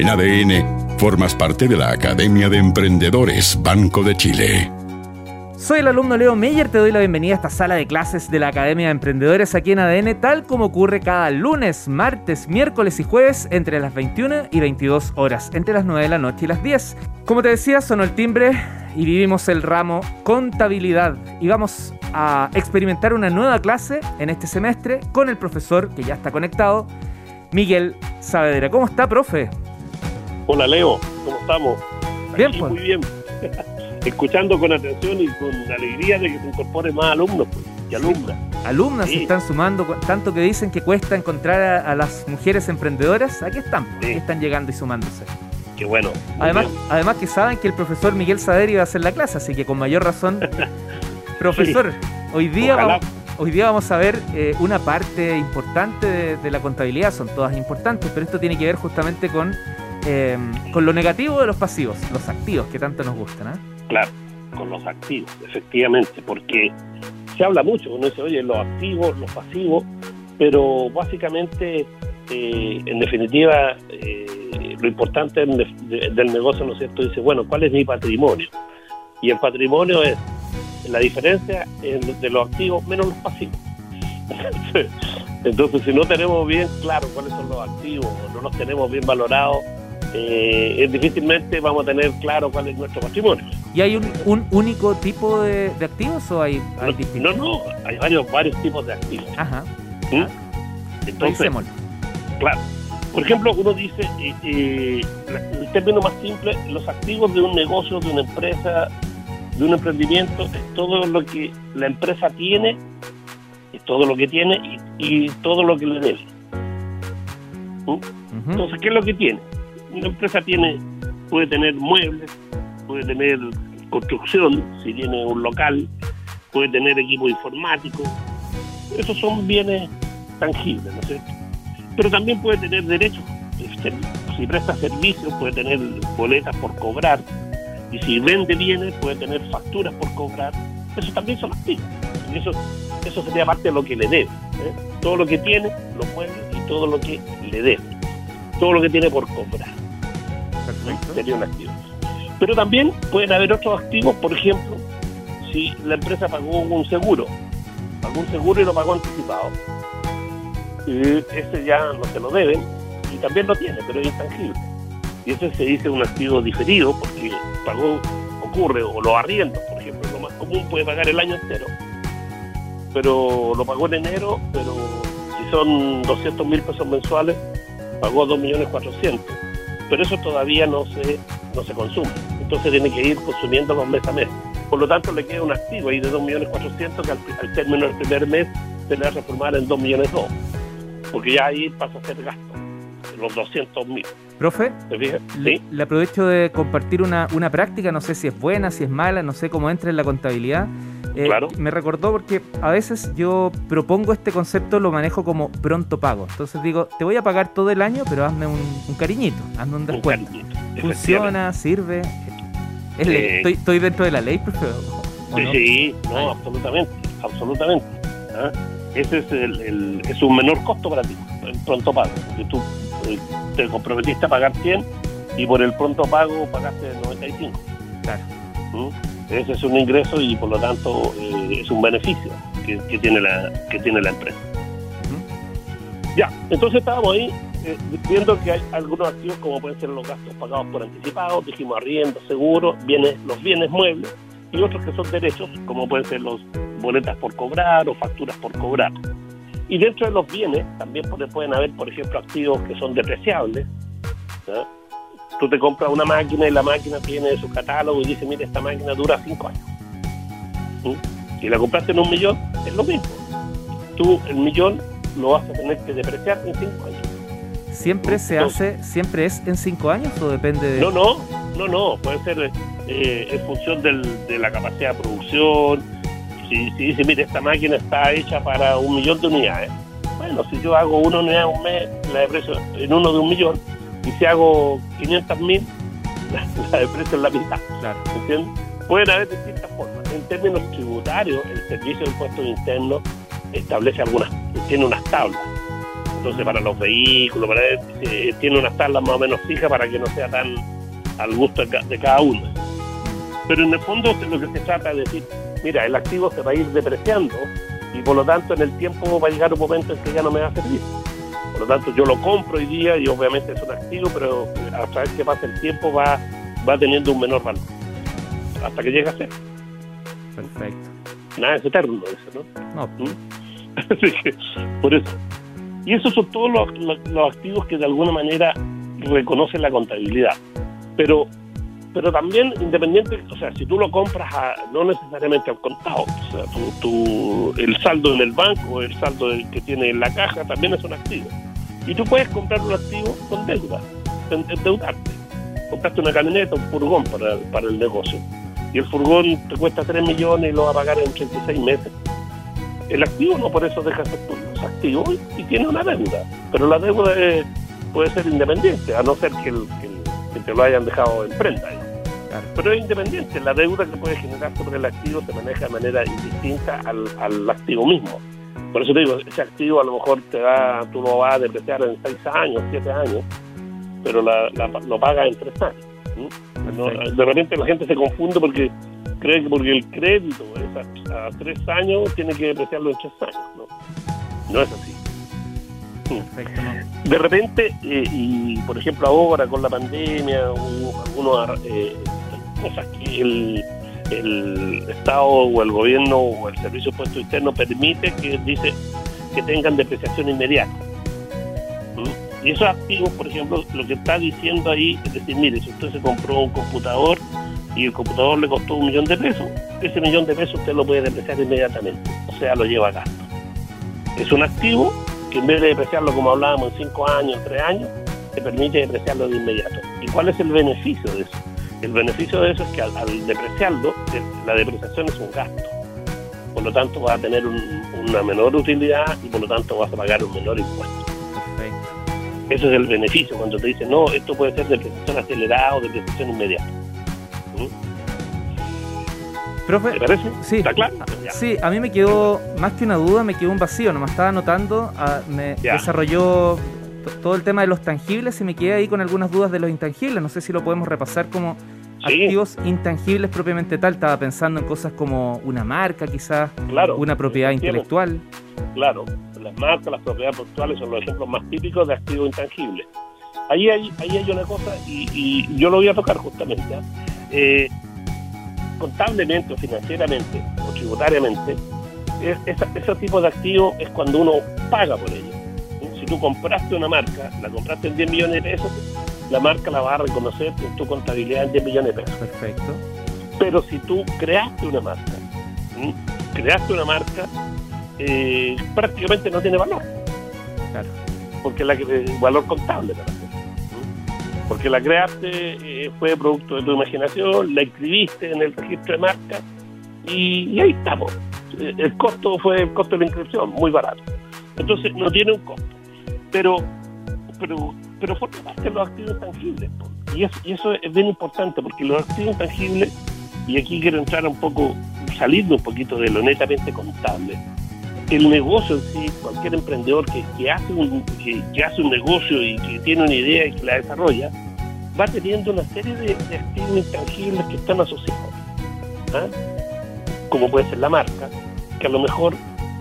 En ADN, formas parte de la Academia de Emprendedores Banco de Chile. Soy el alumno Leo Meyer, te doy la bienvenida a esta sala de clases de la Academia de Emprendedores aquí en ADN, tal como ocurre cada lunes, martes, miércoles y jueves entre las 21 y 22 horas, entre las 9 de la noche y las 10. Como te decía, sonó el timbre y vivimos el ramo contabilidad y vamos a experimentar una nueva clase en este semestre con el profesor que ya está conectado, Miguel Saavedra. ¿Cómo está, profe? Hola, Leo. ¿Cómo estamos? Bien, pues. Muy bien. Escuchando con atención y con alegría de que se incorporen más alumnos pues, y alumnas. Alumnas Sí. se están sumando, tanto que dicen que cuesta encontrar a, a las mujeres emprendedoras. Aquí están, pues, Sí. aquí están llegando y sumándose. Qué bueno. Además, bien. además que saben que el profesor Miguel Saavedra iba a hacer la clase, así que con mayor razón, profesor, hoy día Ojalá. vamos, hoy día vamos a ver eh, una parte importante de, de la contabilidad, son todas importantes, pero esto tiene que ver justamente con, eh, con lo negativo de los pasivos, los activos que tanto nos gustan. ¿ah? Claro, con los activos, efectivamente, porque se habla mucho, uno dice, oye, los activos, los pasivos, pero básicamente, eh, en definitiva, eh, lo importante del negocio, ¿no es cierto? Dice, bueno, ¿cuál es mi patrimonio? Y el patrimonio es la diferencia en- de los activos menos los pasivos. Entonces, si no tenemos bien claro cuáles son los activos, no los tenemos bien valorados, eh, difícilmente vamos a tener claro cuál es nuestro patrimonio. ¿Y hay un, un único tipo de, de activos o hay, hay No, distintos? no, no, hay varios, varios tipos de activos. Ajá, ¿Mm? Entonces, revisémoslo. claro. Por ejemplo, uno dice, eh, eh, el término más simple, los activos de un negocio, de una empresa, de un emprendimiento, es todo lo que la empresa tiene, es todo lo que tiene y, y todo lo que le debe. ¿Mm? Entonces, ¿qué es lo que tiene? Una empresa tiene, puede tener muebles, puede tener construcción, si tiene un local, puede tener equipo informático. Esos son bienes tangibles, ¿no es cierto? Pero también puede tener derechos. Si presta servicios, puede tener boletas por cobrar. Y si vende bienes, puede tener facturas por cobrar. Eso también son activos. Eso, eso sería parte de lo que le debe. ¿eh? Todo lo que tiene, lo mueve y todo lo que le debe. Todo lo que tiene por cobrar. Pero también pueden haber otros activos, por ejemplo, si la empresa pagó un seguro, pagó un seguro y lo pagó anticipado, ese ya no se lo deben y también lo tiene, pero es intangible. Y ese se dice un activo diferido porque pagó, ocurre, o lo arriendo, por ejemplo, lo más común puede pagar el año entero, pero lo pagó en enero, pero si son 200 mil pesos mensuales, pagó 2.400.000 pero eso todavía no se, no se consume. Entonces tiene que ir consumiéndolo mes a mes. Por lo tanto, le queda un activo ahí de 2.400.000 que al, al término del primer mes se le va a transformar en 2.200.000. Porque ya ahí pasa a ser gasto, los 200.000. Profe, Sí, le aprovecho de compartir una, una práctica, no sé si es buena, si es mala, no sé cómo entra en la contabilidad. Eh, Claro. Me recordó porque a veces yo propongo este concepto, lo manejo como pronto pago. Entonces digo, te voy a pagar todo el año, pero hazme un, un cariñito, hazme un descuento. Funciona, sirve. Es estoy, estoy dentro de la ley, profe. ¿o Sí, no? sí, no, Ay. absolutamente, absolutamente. ¿ah? Ese es, el, el- es un menor costo para ti, el pronto pago. Porque tú eh, te comprometiste a pagar 100 y por el pronto pago pagaste 95. Claro. ¿Mm? Ese es un ingreso y por lo tanto eh, es un beneficio que, que tiene la que tiene la empresa. Ya, entonces estábamos ahí eh, viendo que hay algunos activos como pueden ser los gastos pagados por anticipado, dijimos arriendo, seguro, bienes, los bienes muebles y otros que son derechos como pueden ser los boletas por cobrar o facturas por cobrar. Y dentro de los bienes también puede- pueden haber, por ejemplo, activos que son depreciables. Tú te compras una máquina y la máquina tiene su catálogo y dice, mira, esta máquina dura cinco años. ¿Mm? Si la compraste en un millón, es lo mismo. Tú el millón lo vas a tener que depreciar en cinco años. ¿Siempre se hace, siempre es en cinco años o depende de.? No, no, no, no, puede ser eh, en función del- de la capacidad de producción. Si, si dice, mire, esta máquina está hecha para un millón de unidades. Bueno, si yo hago una unidad un mes, la deprecio en uno de un millón. Y si hago 500 mil, la, la deprecio en la mitad. Claro. ¿entiendes? Pueden haber distintas formas. En términos tributarios, el Servicio de Impuestos Internos establece algunas, tiene unas tablas. Entonces, para los vehículos, para eh, tiene unas tablas más o menos fijas para que no sea tan al gusto de cada uno. Pero en el fondo lo que se trata de decir, mira, el activo se va a ir depreciando y por lo tanto en el tiempo va a llegar un momento en que ya no me va a servir. Por lo tanto yo lo compro hoy día y obviamente es un activo, pero a través que pasa el tiempo va, va teniendo un menor valor. Hasta que llegue a ser. Perfecto. Nada es eterno eso, ¿no? No. ¿Mm? Así que, por eso. Y esos son todos los, los, activos que de alguna manera reconocen la contabilidad. Pero pero también independiente, o sea, si tú lo compras a, no necesariamente al contado, o sea, tu, el saldo en el banco, el saldo que tiene en la caja también es un activo. Y tú puedes comprar un activo con deuda, endeudarte. Compraste una camioneta, un furgón para, para el negocio. Y el furgón te cuesta 3 millones y lo vas a pagar en 36 meses. El activo no por eso deja de ser tuyo, es activo y, tiene una deuda. Pero la deuda puede ser independiente, a no ser que, el, que, te lo hayan dejado en prenda. Pero es independiente, la deuda que puede generar sobre el activo se maneja de manera indistinta al, al activo mismo. Por eso te digo, ese activo a lo mejor te da, tú lo vas a depreciar en 6 años, 7 años, pero la, lo pagas en 3 años. de repente la gente se confunde porque cree que porque el crédito es a, 3 años tiene que depreciarlo en 3 años. No, no es así. De repente, eh, y por ejemplo ahora con la pandemia, algunos eh, cosas que el, el Estado o el gobierno o el Servicio Puesto Interno permite que dice que tengan depreciación inmediata. ¿Mm? Y esos activos, por ejemplo, lo que está diciendo ahí es decir, mire, si usted se compró un computador y el computador le costó un millón de pesos, ese millón de pesos usted lo puede depreciar inmediatamente, o sea, lo lleva a gasto. Es un activo que en vez de depreciarlo como hablábamos en cinco años, en tres años, te permite depreciarlo de inmediato. ¿Y cuál es el beneficio de eso? El beneficio de eso es que al, depreciarlo, la depreciación es un gasto. Por lo tanto, vas a tener una menor utilidad y por lo tanto vas a pagar un menor impuesto. Perfecto. Ese es el beneficio cuando te dicen, no, esto puede ser depreciación acelerada o depreciación inmediata. Profe, ¿Te parece? Sí, ¿Está claro? Sí, a mí me quedó, más que una duda, me quedó un vacío, no me estaba anotando, ah, me desarrolló todo el tema de los tangibles y me quedé ahí con algunas dudas de los intangibles. No sé si lo podemos repasar como activos intangibles propiamente tal. Estaba pensando en cosas como una marca, quizás, claro, una propiedad intelectual. Claro, las marcas, las propiedades portuales son los ejemplos más típicos de activos intangibles. Ahí hay, ahí hay una cosa, y, yo lo voy a tocar justamente. ¿ah? Eh, contablemente financieramente o tributariamente, ese tipo de activos es cuando uno paga por ello tú compraste una marca, la compraste en 10 millones de pesos, la marca la va a reconocer en tu contabilidad en 10 millones de pesos. Perfecto. Pero si tú creaste una marca, creaste una marca, eh, prácticamente no tiene valor. Claro. Porque la el valor contable para Porque la creaste, eh, fue producto de tu imaginación, la escribiste en el registro de marca y, y ahí estamos. El costo fue el costo de la inscripción, muy barato. Entonces no tiene un costo pero pero pero forma parte de los activos tangibles. Y eso, es bien importante porque los activos tangibles, y aquí quiero entrar un poco, saliendo un poquito de lo netamente contable, el negocio en sí, cualquier emprendedor que, que hace un, que, hace un negocio y que tiene una idea y que la desarrolla, va teniendo una serie de, activos intangibles que están asociados. ¿ah? Como puede ser la marca, que a lo mejor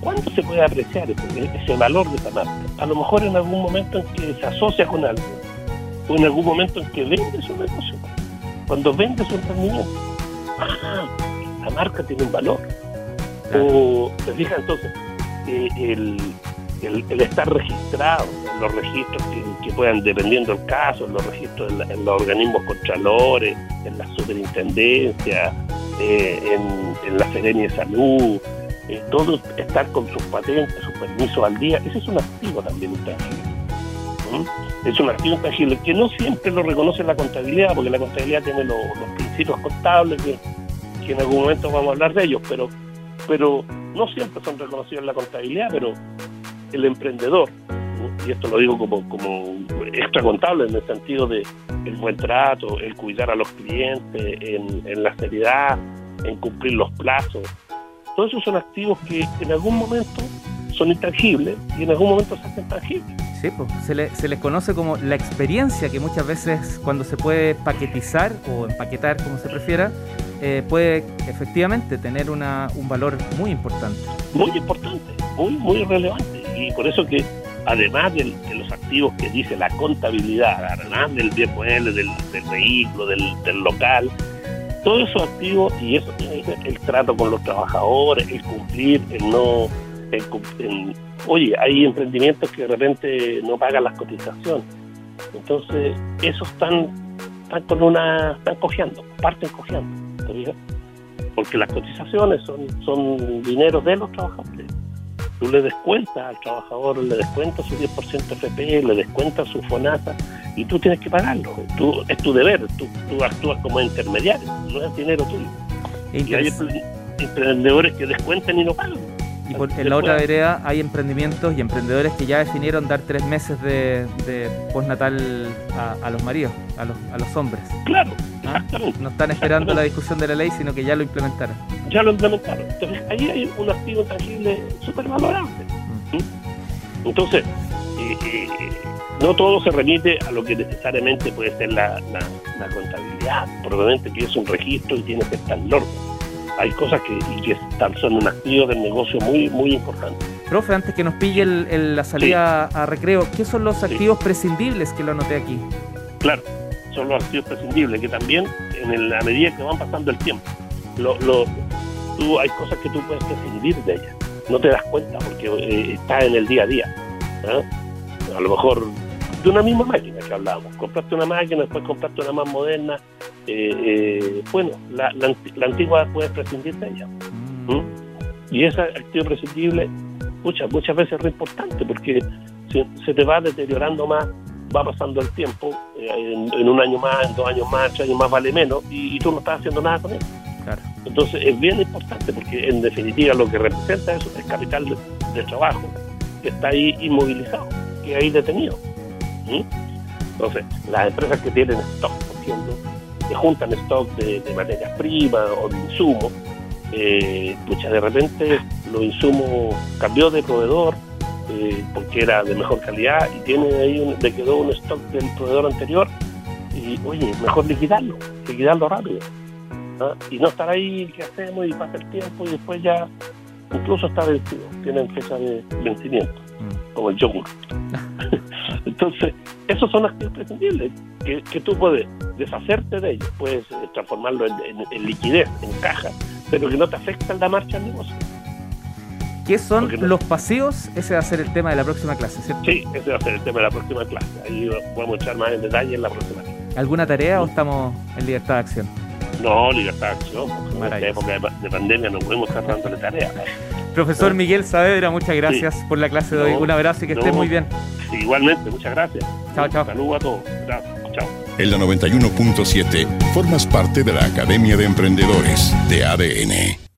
¿Cuánto se puede apreciar ese, valor de esa marca? A lo mejor en algún momento en que se asocia con algo, o en algún momento en que vende su negocio. Cuando vende su emprendimiento, ah, la marca tiene un valor. O, te fijas entonces, eh, el, el, estar registrado en los registros que, puedan, dependiendo del caso, en los registros en, los organismos contralores, en la superintendencia, eh, en, en la Serenia de Salud, eh, todo estar con sus patentes, sus permisos al día, ese es un activo también intangible. Es un activo intangible que no siempre lo reconoce la contabilidad, porque la contabilidad tiene los, principios contables que, en algún momento vamos a hablar de ellos, pero, pero no siempre son reconocidos en la contabilidad, pero el emprendedor, y esto lo digo como, como extra contable en el sentido de el buen trato, el cuidar a los clientes, en, en la seriedad, en cumplir los plazos, todos esos son activos que en algún momento son intangibles y en algún momento se hacen tangibles. Sí, pues, se, le, se les conoce como la experiencia que muchas veces cuando se puede paquetizar o empaquetar, como se prefiera, eh, puede efectivamente tener una, un valor muy importante. Muy importante, muy, muy relevante. Y por eso que además de, los activos que dice la contabilidad, además del bien mueble, del, vehículo, del, local, todos esos activos y eso el trato con los trabajadores, el cumplir, el no... oye, hay emprendimientos que de repente no pagan las cotizaciones. Entonces, esos están, están con una... están cojeando, parten cojeando. Porque las cotizaciones son, son dinero de los trabajadores tú le descuentas al trabajador, le descuentas su 10% FP, le descuentas su FONASA y tú tienes que pagarlo. Tú, es tu deber, tú, actúas como intermediario, no es dinero tuyo. Y hay emprendedores que descuentan y no pagan. Y en la otra vereda hay emprendimientos y emprendedores que ya definieron dar tres meses de, postnatal a, los maridos, a los, a los hombres. Claro, ¿Ah? No están esperando la discusión de la ley, sino que ya lo implementaron. Ya lo implementaron. Entonces ahí hay un activo tangible súper valorable. Mm. Entonces, eh, no todo se remite a lo que necesariamente puede ser la, contabilidad. Probablemente que es un registro y tiene que estar en orden hay cosas que, que son un activo del negocio muy, muy importante. Profe, antes que nos pille la salida a recreo, ¿qué son los activos prescindibles que lo anoté aquí? Claro, son los activos prescindibles, que también en la medida que van pasando el tiempo, lo, tú, hay cosas que tú puedes prescindir de ellas. No te das cuenta porque eh, está en el día a día. A lo mejor de una misma máquina que hablábamos. Compraste una máquina, después compraste una más moderna, eh, eh, bueno, la, la, antigua puedes prescindir de ella. Mm. ¿Mm? Y ese activo prescindible, muchas, muchas veces es re importante porque se, se, te va deteriorando más, va pasando el tiempo, eh, en, un año más, en dos años más, tres años más vale menos, y, tú no estás haciendo nada con él. Entonces es bien importante porque en definitiva lo que representa eso es capital de, trabajo que está ahí inmovilizado, que ahí detenido. ¿Mm? Entonces, las empresas que tienen stock, ejemplo, que juntan stock de, materias primas o de insumos, eh, de repente los insumos cambió de proveedor eh, porque era de mejor calidad y tiene ahí un, le quedó un stock del proveedor anterior y oye, mejor liquidarlo, liquidarlo rápido. Y no estar ahí, ¿qué hacemos? Y pasa el tiempo y después ya incluso está vencido, tienen fecha de vencimiento. Como el yogur. Entonces, esos son activos prescindibles que, que tú puedes deshacerte de ellos, puedes eh, transformarlo en, liquidez, en caja, pero que no te afecta la marcha del negocio. ¿Qué son los pasivos? Ese va a ser el tema de la próxima clase, ¿cierto? Sí, ese va a ser el tema de la próxima clase. Ahí podemos echar más en detalle en la próxima clase. ¿Alguna tarea o estamos en libertad de acción? No, libertad de acción. En esta época de, pandemia no podemos estar dándole tarea. Profesor Miguel Saavedra, muchas gracias por la clase de hoy. Un abrazo y que esté muy bien. igualmente, muchas gracias. Chao, chao. Saludos a todos. Gracias. Chao. En la 91.7 formas parte de la Academia de Emprendedores de ADN.